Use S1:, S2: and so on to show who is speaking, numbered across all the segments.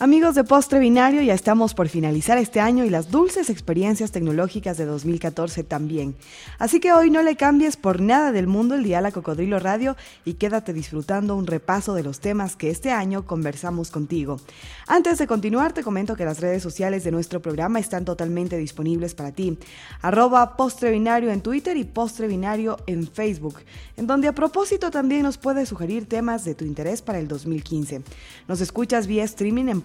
S1: Amigos de Postre Binario, ya estamos por finalizar este año y las dulces experiencias tecnológicas de 2014 también. Así que hoy no le cambies por nada del mundo el día a Cocodrilo Radio y quédate disfrutando un repaso de los temas que este año conversamos contigo. Antes de continuar, te comento que las redes sociales de nuestro programa están totalmente disponibles para ti. Arroba Postre Binario en Twitter y Postre Binario en Facebook, en donde a propósito también nos puedes sugerir temas de tu interés para el 2015. Nos escuchas vía streaming en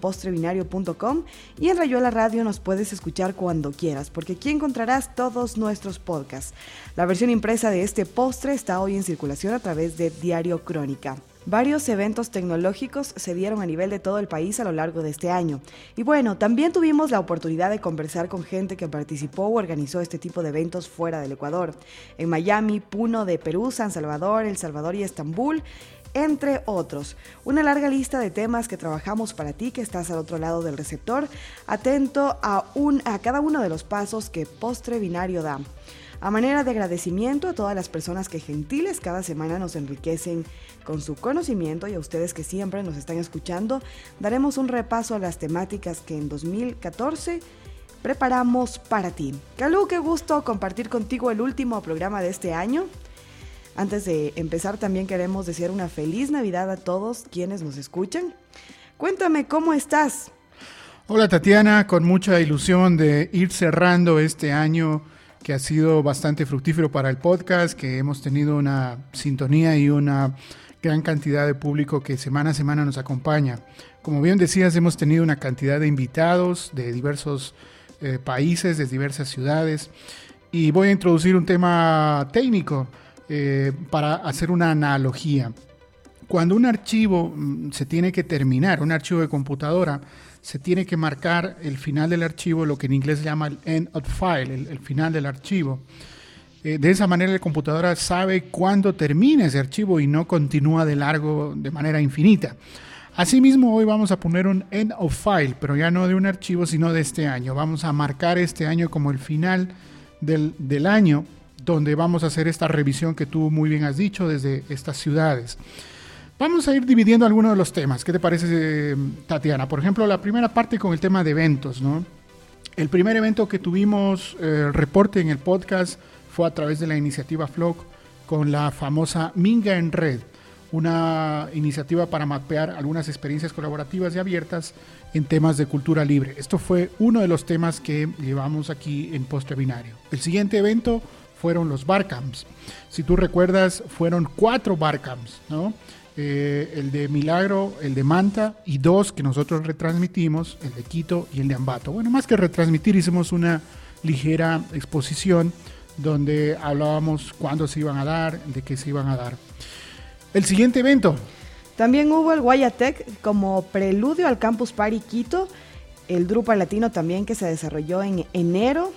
S1: y en Rayuela Radio nos puedes escuchar cuando quieras, porque aquí encontrarás todos nuestros podcasts. La versión impresa de este postre está hoy en circulación a través de Diario Crónica. Varios eventos tecnológicos se dieron a nivel de todo el país a lo largo de este año. Y bueno, también tuvimos la oportunidad de conversar con gente que participó o organizó este tipo de eventos fuera del Ecuador. En Miami, Puno de Perú, San Salvador, El Salvador y Estambul entre otros. Una larga lista de temas que trabajamos para ti que estás al otro lado del receptor, atento a, un, a cada uno de los pasos que Postre Binario da. A manera de agradecimiento a todas las personas que gentiles cada semana nos enriquecen con su conocimiento y a ustedes que siempre nos están escuchando, daremos un repaso a las temáticas que en 2014 preparamos para ti. Calú, qué gusto compartir contigo el último programa de este año. Antes de empezar también queremos desear una feliz Navidad a todos quienes nos escuchan. Cuéntame cómo estás.
S2: Hola Tatiana, con mucha ilusión de ir cerrando este año que ha sido bastante fructífero para el podcast, que hemos tenido una sintonía y una gran cantidad de público que semana a semana nos acompaña. Como bien decías, hemos tenido una cantidad de invitados de diversos eh, países, de diversas ciudades, y voy a introducir un tema técnico eh, para hacer una analogía. Cuando un archivo mm, se tiene que terminar, un archivo de computadora, se tiene que marcar el final del archivo, lo que en inglés se llama el end of file, el, final del archivo. Eh, de esa manera la computadora sabe cuándo termina ese archivo y no continúa de largo de manera infinita. Asimismo, hoy vamos a poner un end of file, pero ya no de un archivo, sino de este año. Vamos a marcar este año como el final del, del año donde vamos a hacer esta revisión que tú muy bien has dicho desde estas ciudades. Vamos a ir dividiendo algunos de los temas. ¿Qué te parece, Tatiana? Por ejemplo, la primera parte con el tema de eventos, ¿no? El primer evento que tuvimos eh, reporte en el podcast fue a través de la iniciativa FLOC con la famosa Minga en Red, una iniciativa para mapear algunas experiencias colaborativas y abiertas en temas de cultura libre. Esto fue uno de los temas que llevamos aquí en Postre Binario. El siguiente evento fueron los barcamps. Si tú recuerdas, fueron cuatro barcamps, ¿no? Eh, el de Milagro, el de Manta y dos que nosotros retransmitimos, el de Quito y el de Ambato. Bueno, más que retransmitir, hicimos una ligera exposición donde hablábamos cuándo se iban a dar, de qué se iban a dar. El siguiente evento.
S1: También hubo el Guayatec como preludio al Campus Party Quito, el Drupal Latino también que se desarrolló en enero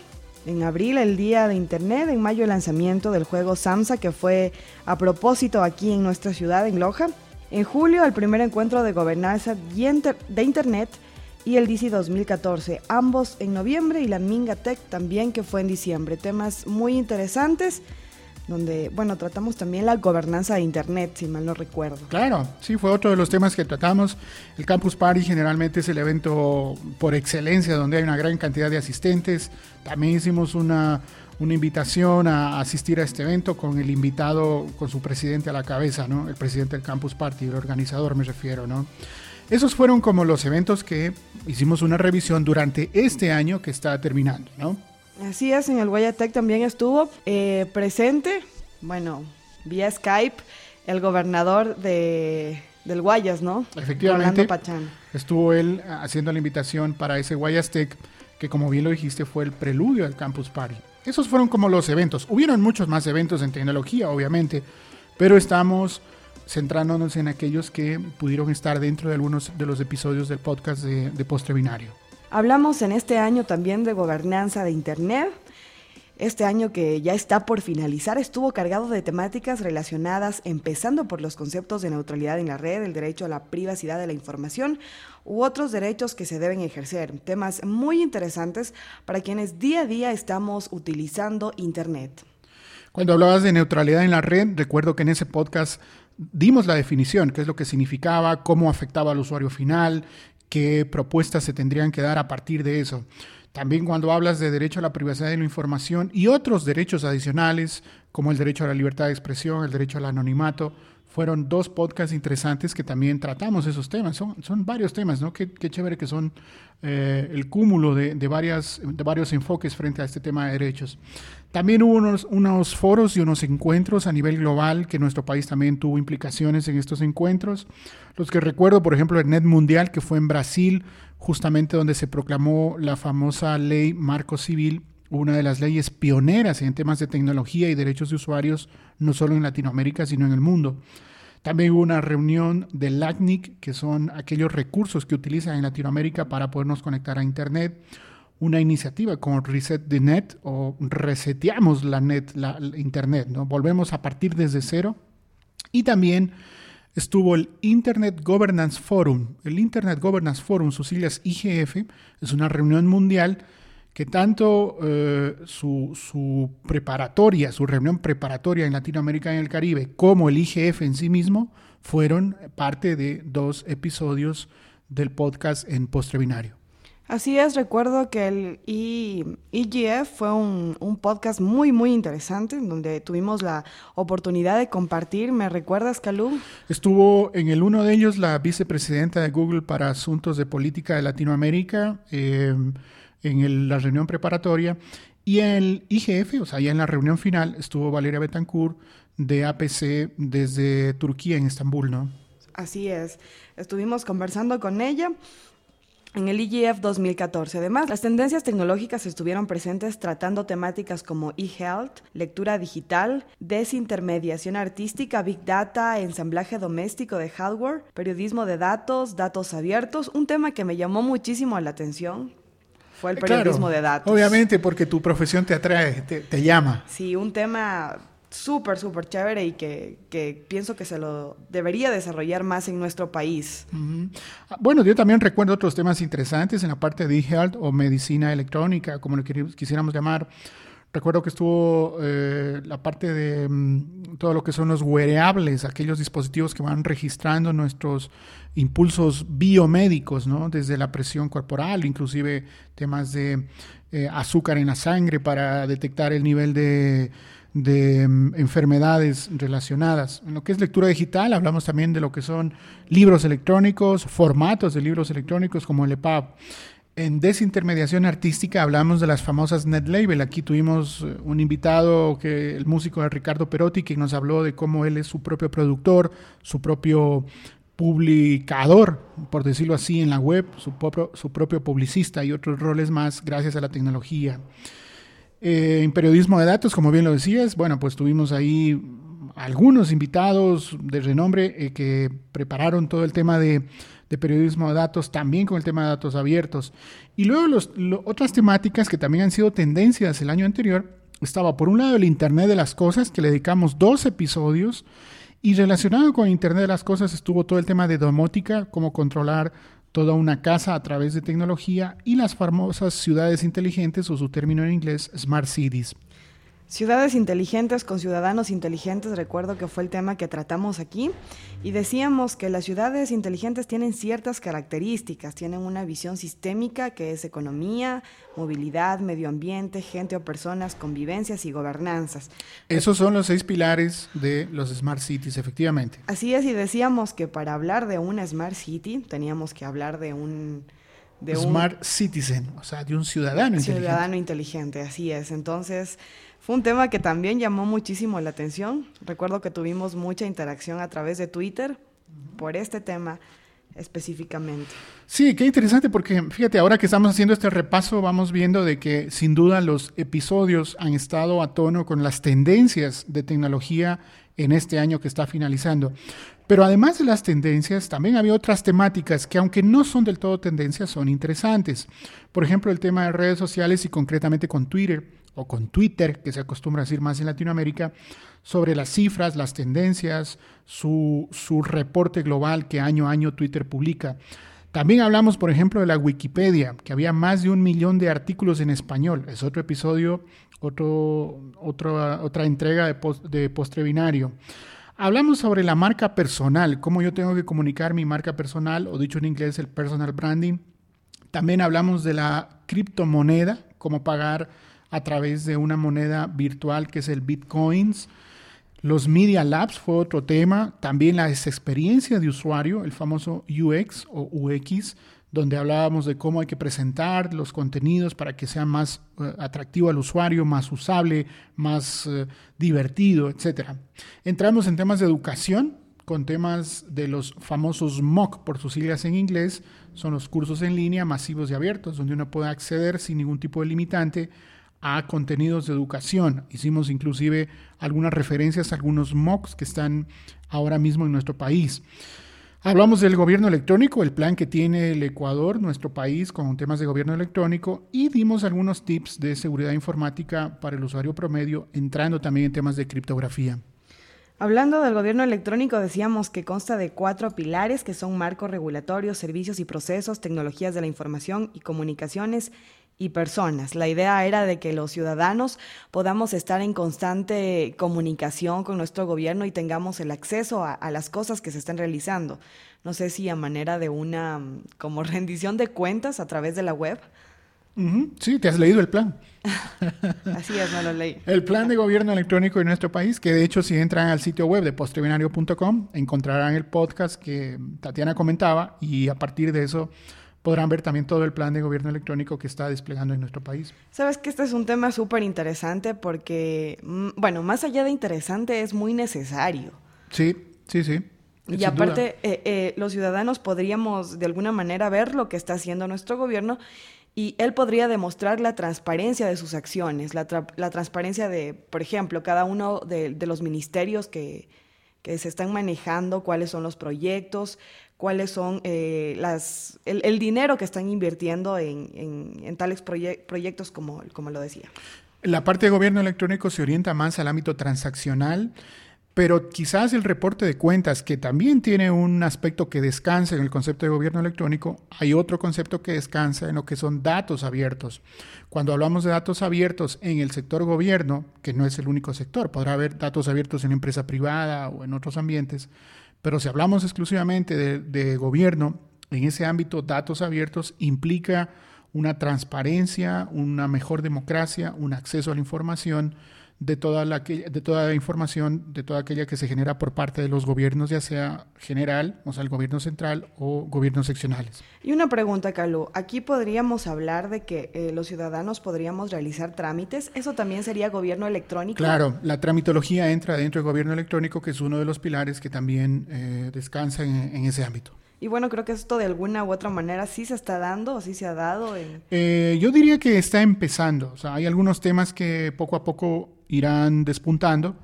S1: en abril el día de internet, en mayo el lanzamiento del juego Samsa que fue a propósito aquí en nuestra ciudad, en Loja. En julio el primer encuentro de gobernanza de internet y el DC 2014, ambos en noviembre y la Minga Tech también que fue en diciembre. Temas muy interesantes donde, bueno, tratamos también la gobernanza de Internet, si mal no recuerdo.
S2: Claro, sí, fue otro de los temas que tratamos. El Campus Party generalmente es el evento por excelencia donde hay una gran cantidad de asistentes. También hicimos una, una invitación a asistir a este evento con el invitado, con su presidente a la cabeza, ¿no? El presidente del Campus Party, el organizador me refiero, ¿no? Esos fueron como los eventos que hicimos una revisión durante este año que está terminando, ¿no?
S1: Así es, en el Guayatec también estuvo eh, presente, bueno, vía Skype, el gobernador de, del Guayas, ¿no?
S2: Efectivamente. Estuvo él haciendo la invitación para ese Guayastec, que como bien lo dijiste fue el preludio al Campus Party. Esos fueron como los eventos. Hubieron muchos más eventos en tecnología, obviamente, pero estamos centrándonos en aquellos que pudieron estar dentro de algunos de los episodios del podcast de, de Postre Binario.
S1: Hablamos en este año también de gobernanza de Internet. Este año que ya está por finalizar estuvo cargado de temáticas relacionadas, empezando por los conceptos de neutralidad en la red, el derecho a la privacidad de la información u otros derechos que se deben ejercer. Temas muy interesantes para quienes día a día estamos utilizando Internet.
S2: Cuando hablabas de neutralidad en la red, recuerdo que en ese podcast dimos la definición, qué es lo que significaba, cómo afectaba al usuario final, qué propuestas se tendrían que dar a partir de eso. También cuando hablas de derecho a la privacidad de la información y otros derechos adicionales, como el derecho a la libertad de expresión, el derecho al anonimato, fueron dos podcasts interesantes que también tratamos esos temas. Son, son varios temas, ¿no? Qué, qué chévere que son eh, el cúmulo de, de, varias, de varios enfoques frente a este tema de derechos. También hubo unos, unos foros y unos encuentros a nivel global que nuestro país también tuvo implicaciones en estos encuentros. Los que recuerdo, por ejemplo, el Net Mundial, que fue en Brasil, justamente donde se proclamó la famosa ley Marco Civil, una de las leyes pioneras en temas de tecnología y derechos de usuarios, no solo en Latinoamérica, sino en el mundo. También hubo una reunión del LACNIC, que son aquellos recursos que utilizan en Latinoamérica para podernos conectar a Internet. Una iniciativa como Reset the Net o reseteamos la net, la, Internet, ¿no? Volvemos a partir desde cero. Y también estuvo el Internet Governance Forum. El Internet Governance Forum, sus siglas IGF, es una reunión mundial que tanto eh, su, su, preparatoria, su reunión preparatoria en Latinoamérica y en el Caribe, como el IGF en sí mismo, fueron parte de dos episodios del podcast en Postrevinario.
S1: Así es, recuerdo que el IGF fue un, un, podcast muy, muy interesante, donde tuvimos la oportunidad de compartir. ¿Me recuerdas, Calú?
S2: Estuvo en el uno de ellos la vicepresidenta de Google para Asuntos de Política de Latinoamérica. Eh, en el, la reunión preparatoria. Y en el IGF, o sea, ya en la reunión final, estuvo Valeria Betancourt de APC desde Turquía, en Estambul, ¿no?
S1: Así es. Estuvimos conversando con ella en el IGF 2014. Además, las tendencias tecnológicas estuvieron presentes tratando temáticas como e-health, lectura digital, desintermediación artística, big data, ensamblaje doméstico de hardware, periodismo de datos, datos abiertos, un tema que me llamó muchísimo la atención fue el periodismo
S2: claro,
S1: de datos.
S2: Obviamente, porque tu profesión te atrae, te, te llama.
S1: Sí, un tema súper, súper chévere y que, que, pienso que se lo debería desarrollar más en nuestro país.
S2: Bueno, yo también recuerdo otros temas interesantes en la parte de e-health o medicina electrónica, como lo quisiéramos llamar. Recuerdo que estuvo eh, la parte de um, todo lo que son los wearables, aquellos dispositivos que van registrando nuestros impulsos biomédicos, ¿no? Desde la presión corporal, inclusive temas de eh, azúcar en la sangre para detectar el nivel de, de um, enfermedades relacionadas. En lo que es lectura digital, hablamos también de lo que son libros electrónicos, formatos de libros electrónicos como el EPUB. En desintermediación artística hablamos de las famosas net label. Aquí tuvimos un invitado, que el músico Ricardo Perotti, que nos habló de cómo él es su propio productor, su propio publicador, por decirlo así, en la web, su propio, su propio publicista y otros roles más gracias a la tecnología. Eh, en periodismo de datos, como bien lo decías, bueno, pues tuvimos ahí algunos invitados de renombre eh, que prepararon todo el tema de de periodismo de datos, también con el tema de datos abiertos. Y luego otras temáticas que también han sido tendencias el año anterior, estaba por un lado el Internet de las Cosas, que le dedicamos dos episodios, y relacionado con Internet de las Cosas estuvo todo el tema de domótica, cómo controlar toda una casa a través de tecnología, y las famosas ciudades inteligentes, o su término en inglés, Smart Cities.
S1: Ciudades inteligentes con ciudadanos inteligentes, recuerdo que fue el tema que tratamos aquí, y decíamos que las ciudades inteligentes tienen ciertas características, tienen una visión sistémica que es economía, movilidad, medio ambiente, gente o personas, convivencias y gobernanzas.
S2: Esos son los seis pilares de los Smart Cities, efectivamente.
S1: Así es, y decíamos que para hablar de una Smart City teníamos que hablar de un...
S2: De Smart un, Citizen, o sea, de un ciudadano inteligente.
S1: Ciudadano inteligente, así es. Entonces, fue un tema que también llamó muchísimo la atención. Recuerdo que tuvimos mucha interacción a través de Twitter por este tema específicamente.
S2: Sí, qué interesante porque fíjate, ahora que estamos haciendo este repaso vamos viendo de que sin duda los episodios han estado a tono con las tendencias de tecnología en este año que está finalizando. Pero además de las tendencias, también había otras temáticas que aunque no son del todo tendencias, son interesantes. Por ejemplo, el tema de redes sociales y concretamente con Twitter o con Twitter, que se acostumbra a decir más en Latinoamérica, sobre las cifras, las tendencias, su, su, reporte global que año a año Twitter publica. También hablamos, por ejemplo, de la Wikipedia, que había más de un millón de artículos en español. Es otro episodio, otro, otro, otra entrega de, post, de postre binario. Hablamos sobre la marca personal, cómo yo tengo que comunicar mi marca personal, o dicho en inglés, el personal branding. También hablamos de la criptomoneda, cómo pagar a través de una moneda virtual que es el Bitcoins. Los Media Labs fue otro tema, también la experiencia de usuario, el famoso UX o UX, donde hablábamos de cómo hay que presentar los contenidos para que sea más eh, atractivo al usuario, más usable, más eh, divertido, etc. Entramos en temas de educación, con temas de los famosos MOOC, por sus siglas en inglés, son los cursos en línea masivos y abiertos, donde uno puede acceder sin ningún tipo de limitante a contenidos de educación. Hicimos inclusive algunas referencias a algunos MOOCs que están ahora mismo en nuestro país. Hablamos del gobierno electrónico, el plan que tiene el Ecuador, nuestro país, con temas de gobierno electrónico, y dimos algunos tips de seguridad informática para el usuario promedio, entrando también en temas de criptografía.
S1: Hablando del gobierno electrónico, decíamos que consta de cuatro pilares que son marcos regulatorios, servicios y procesos, tecnologías de la información y comunicaciones y personas. La idea era de que los ciudadanos podamos estar en constante comunicación con nuestro gobierno y tengamos el acceso a, las cosas que se están realizando. No sé si a manera de una mm, como rendición de cuentas a través de la web.
S2: Sí, te has leído el plan.
S1: Así es, no lo leí.
S2: El plan de gobierno electrónico de nuestro país, que de hecho si entran al sitio web de postrebinario.com encontrarán el podcast que Tatiana comentaba y a partir de eso podrán ver también todo el plan de gobierno electrónico que está desplegando en nuestro país.
S1: Sabes que este es un tema súper interesante porque, mm, bueno, más allá de interesante, es muy necesario.
S2: Sí, sí, sí.
S1: Y aparte, eh, eh, los ciudadanos podríamos de alguna manera ver lo que está haciendo nuestro gobierno y él podría demostrar la transparencia de sus acciones, la, transparencia de, por ejemplo, cada uno de, los ministerios que, que se están manejando, cuáles son los proyectos, cuáles son eh, las, el, dinero que están invirtiendo en, tales proyectos como, como lo decía.
S2: La parte de gobierno electrónico se orienta más al ámbito transaccional, pero quizás el reporte de cuentas, que también tiene un aspecto que descansa en el concepto de gobierno electrónico, hay otro concepto que descansa en lo que son datos abiertos. Cuando hablamos de datos abiertos en el sector gobierno, que no es el único sector, podrá haber datos abiertos en empresa privada o en otros ambientes, pero si hablamos exclusivamente de, gobierno, en ese ámbito datos abiertos implica una transparencia, una mejor democracia, un acceso a la información de toda la, de toda la información, de toda aquella que se genera por parte de los gobiernos, ya sea general, o sea, el gobierno central o gobiernos seccionales.
S1: Y una pregunta, Calú. Aquí podríamos hablar de que eh, los ciudadanos podríamos realizar trámites. ¿Eso también sería gobierno electrónico?
S2: Claro, la tramitología entra dentro del gobierno electrónico, que es uno de los pilares que también eh, descansa en, ese ámbito.
S1: Y bueno, creo que esto de alguna u otra manera sí se está dando o sí se ha dado.
S2: Eh, yo diría que está empezando. O sea, hay algunos temas que poco a poco irán despuntando.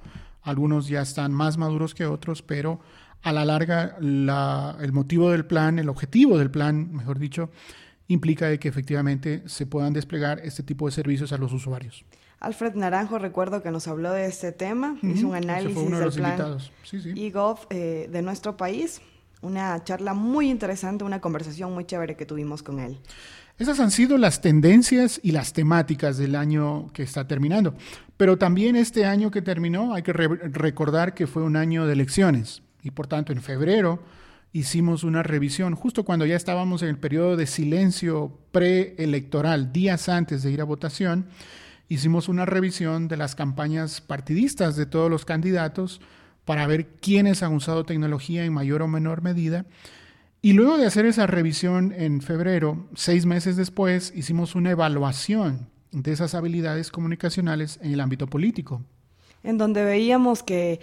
S2: Algunos ya están más maduros que otros, pero a la larga el motivo del plan, el objetivo del plan, mejor dicho, implica de que efectivamente se puedan desplegar este tipo de servicios a los usuarios.
S1: Alfred Naranjo, recuerdo que nos habló de este tema, hizo un análisis del plan sí, eh, de nuestro país, una charla muy interesante, una conversación muy chévere que tuvimos con él.
S2: Esas han sido las tendencias y las temáticas del año que está terminando. Pero también este año que terminó hay que recordar que fue un año de elecciones y por tanto en febrero hicimos una revisión justo cuando ya estábamos en el periodo de silencio preelectoral, días antes de ir a votación, hicimos una revisión de las campañas partidistas de todos los candidatos para ver quiénes han usado tecnología en mayor o menor medida y luego de hacer esa revisión en febrero, seis meses después, hicimos una evaluación de esas habilidades comunicacionales en el ámbito político.
S1: En donde veíamos que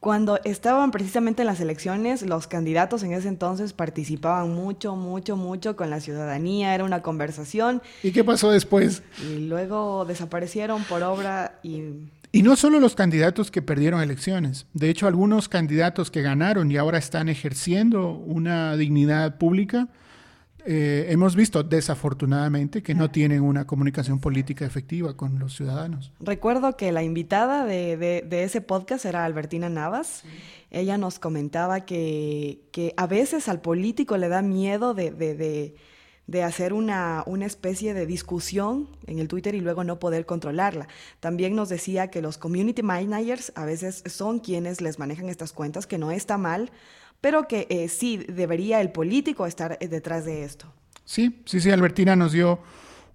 S1: cuando estaban precisamente en las elecciones, los candidatos en ese entonces participaban mucho, mucho, mucho con la ciudadanía, era una conversación.
S2: ¿Y qué pasó después?
S1: Y luego desaparecieron por obra y
S2: y no solo los candidatos que perdieron elecciones, de hecho algunos candidatos que ganaron y ahora están ejerciendo una dignidad pública, eh, hemos visto desafortunadamente que no tienen una comunicación política efectiva con los ciudadanos.
S1: Recuerdo que la invitada de, ese podcast era Albertina Navas. Ella nos comentaba que, que, a veces al político le da miedo de de hacer una, una, especie de discusión en el Twitter y luego no poder controlarla. También nos decía que los community managers a veces son quienes les manejan estas cuentas, que no está mal, pero que eh, sí debería el político estar eh, detrás de esto.
S2: Sí, sí, sí, Albertina nos dio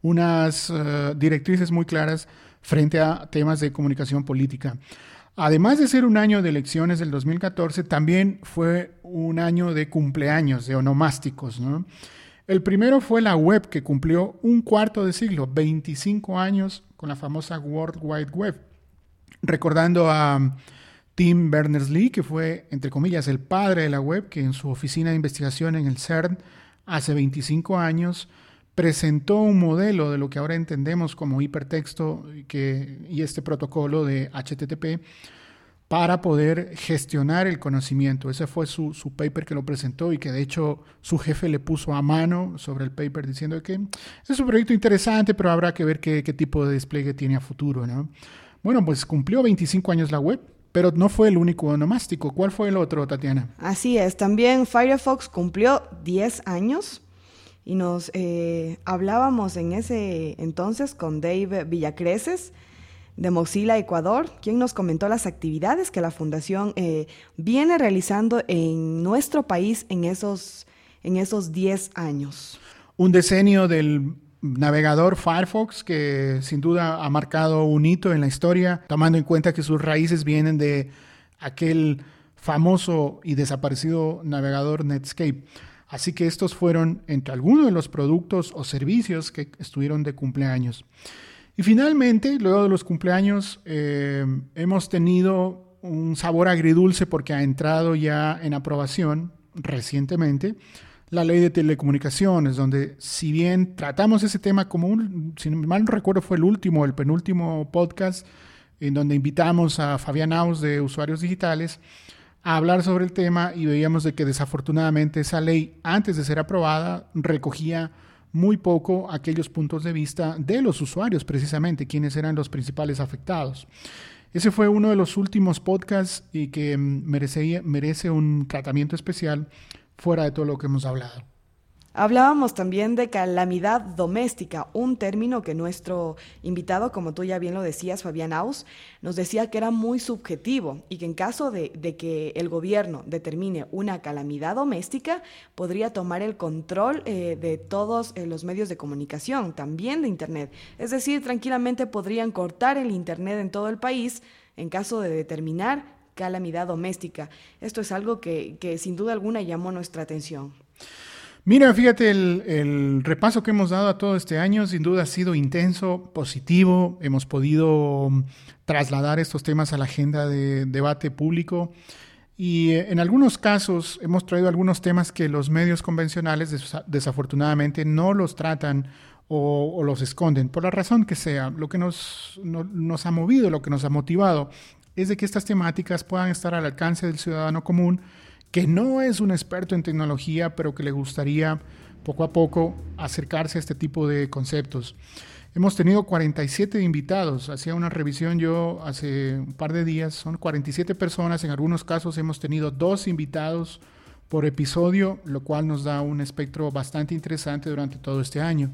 S2: unas uh, directrices muy claras frente a temas de comunicación política. Además de ser un año de elecciones del 2014, también fue un año de cumpleaños, de onomásticos. ¿no? El primero fue la web, que cumplió un cuarto de siglo, 25 años con la famosa World Wide Web. Recordando a Tim Berners-Lee, que fue, entre comillas, el padre de la web, que en su oficina de investigación en el CERN hace 25 años presentó un modelo de lo que ahora entendemos como hipertexto y este protocolo de HTTP para poder gestionar el conocimiento. Ese fue su, su, paper que lo presentó y que de hecho su jefe le puso a mano sobre el paper diciendo que es un proyecto interesante, pero habrá que ver qué, tipo de despliegue tiene a futuro. ¿no? Bueno, pues cumplió 25 años la web, pero no fue el único onomástico. ¿Cuál fue el otro, Tatiana?
S1: Así es, también Firefox cumplió 10 años y nos eh, hablábamos en ese entonces con Dave Villacreces de Mozilla Ecuador, quien nos comentó las actividades que la fundación eh, viene realizando en nuestro país en esos, en esos 10 años.
S2: Un decenio del navegador Firefox que sin duda ha marcado un hito en la historia, tomando en cuenta que sus raíces vienen de aquel famoso y desaparecido navegador Netscape. Así que estos fueron entre algunos de los productos o servicios que estuvieron de cumpleaños. Y finalmente, luego de los cumpleaños, eh, hemos tenido un sabor agridulce porque ha entrado ya en aprobación recientemente la ley de telecomunicaciones, donde si bien tratamos ese tema como un, si mal no recuerdo fue el último, el penúltimo podcast, en donde invitamos a Fabián Aus de Usuarios Digitales a hablar sobre el tema y veíamos de que desafortunadamente esa ley, antes de ser aprobada, recogía muy poco aquellos puntos de vista de los usuarios, precisamente, quienes eran los principales afectados. Ese fue uno de los últimos podcasts y que merece, merece un tratamiento especial fuera de todo lo que hemos hablado.
S1: Hablábamos también de calamidad doméstica, un término que nuestro invitado, como tú ya bien lo decías, Fabián Aus, nos decía que era muy subjetivo y que en caso de, que el gobierno determine una calamidad doméstica, podría tomar el control eh, de todos eh, los medios de comunicación, también de Internet. Es decir, tranquilamente podrían cortar el Internet en todo el país en caso de determinar calamidad doméstica. Esto es algo que, que sin duda alguna llamó nuestra atención.
S2: Mira, fíjate, el, repaso que hemos dado a todo este año sin duda ha sido intenso, positivo. Hemos podido mm, trasladar estos temas a la agenda de debate público y eh, en algunos casos hemos traído algunos temas que los medios convencionales desafortunadamente no los tratan o, los esconden, por la razón que sea. Lo que nos, nos ha movido, lo que nos ha motivado es de que estas temáticas puedan estar al alcance del ciudadano común que no es un experto en tecnología, pero que le gustaría poco a poco acercarse a este tipo de conceptos. Hemos tenido 47 invitados, hacía una revisión yo hace un par de días, son 47 personas, en algunos casos hemos tenido dos invitados por episodio, lo cual nos da un espectro bastante interesante durante todo este año.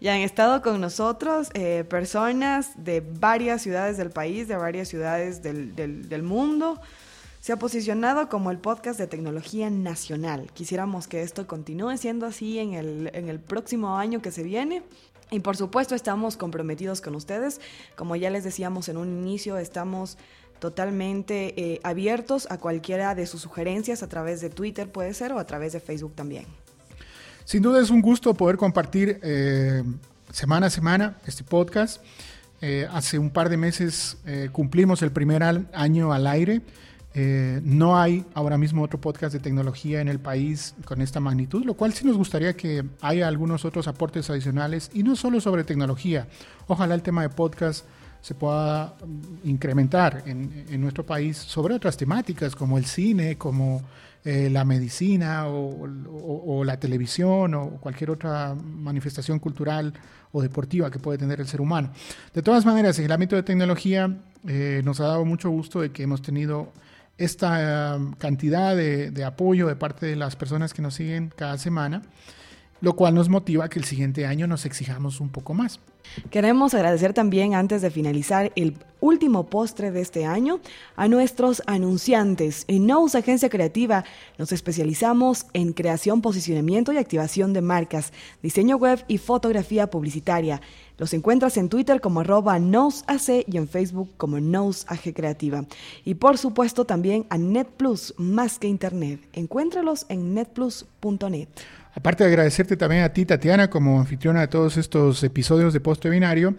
S1: Y han estado con nosotros eh, personas de varias ciudades del país, de varias ciudades del, mundo, se ha posicionado como el podcast de tecnología nacional. Quisiéramos que esto continúe siendo así en el, en el próximo año que se viene. Y por supuesto estamos comprometidos con ustedes. Como ya les decíamos en un inicio, estamos totalmente eh, abiertos a cualquiera de sus sugerencias a través de Twitter puede ser o a través de Facebook también.
S2: Sin duda es un gusto poder compartir eh, semana a semana este podcast. Eh, hace un par de meses cumplimos el primer año al aire. Eh, no hay ahora mismo otro podcast de tecnología en el país con esta magnitud, lo cual sí nos gustaría que haya algunos otros aportes adicionales y no solo sobre tecnología. Ojalá el tema de podcast se pueda mm, incrementar en, nuestro país sobre otras temáticas como el cine, como eh, la medicina o, la televisión o cualquier otra manifestación cultural o deportiva que puede tener el ser humano. De todas maneras, el ámbito de tecnología eh, nos ha dado mucho gusto de que hemos tenido esta um, cantidad de, apoyo de parte de las personas que nos siguen cada semana. lo cual nos motiva que el siguiente año nos exijamos un poco más.
S1: Queremos agradecer también, antes de finalizar el último postre de este año, a nuestros anunciantes. En Nous Agencia Creativa nos especializamos en creación, posicionamiento y activación de marcas, diseño web y fotografía publicitaria. Los encuentras en Twitter como arroba NosAC y en Facebook como NosAG Creativa. Y por supuesto también a NetPlus, más que Internet. Encuéntralos en netplus.net.
S2: Aparte de agradecerte también a ti, Tatiana, como anfitriona de todos estos episodios de Poste Binario,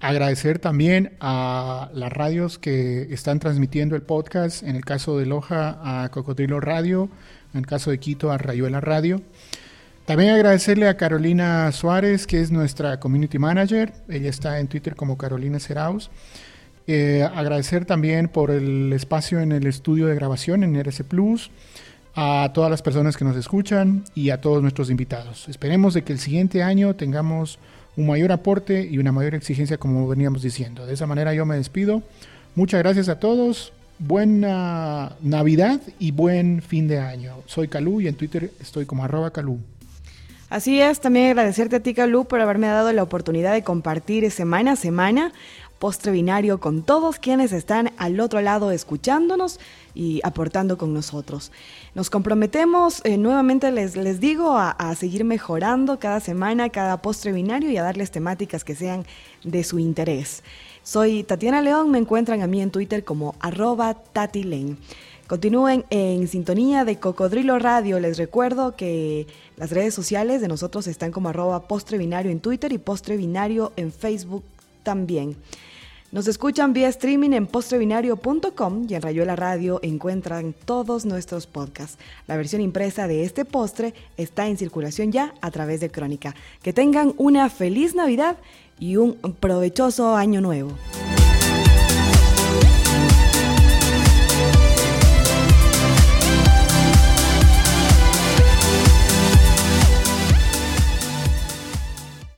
S2: agradecer también a las radios que están transmitiendo el podcast, en el caso de Loja a Cocodrilo Radio, en el caso de Quito a Rayuela Radio. También agradecerle a Carolina Suárez, que es nuestra community manager. Ella está en Twitter como Carolina Seraus. Eh, agradecer también por el espacio en el estudio de grabación en RC Plus a todas las personas que nos escuchan y a todos nuestros invitados. Esperemos de que el siguiente año tengamos un mayor aporte y una mayor exigencia como veníamos diciendo. De esa manera yo me despido. Muchas gracias a todos. Buena Navidad y buen fin de año. Soy Calú y en Twitter estoy como arroba Calú.
S1: Así es, también agradecerte a ti, Calú, por haberme dado la oportunidad de compartir semana a semana postre binario con todos quienes están al otro lado escuchándonos y aportando con nosotros. Nos comprometemos, eh, nuevamente les, les digo, a, seguir mejorando cada semana, cada postre binario y a darles temáticas que sean de su interés. Soy Tatiana León, me encuentran a mí en Twitter como arroba tatilen. Continúen en sintonía de Cocodrilo Radio. Les recuerdo que las redes sociales de nosotros están como arroba postre binario en Twitter y postre binario en Facebook también. Nos escuchan vía streaming en postrebinario.com y en Rayuela Radio encuentran todos nuestros podcasts. La versión impresa de este postre está en circulación ya a través de Crónica. Que tengan una feliz Navidad y un provechoso año nuevo.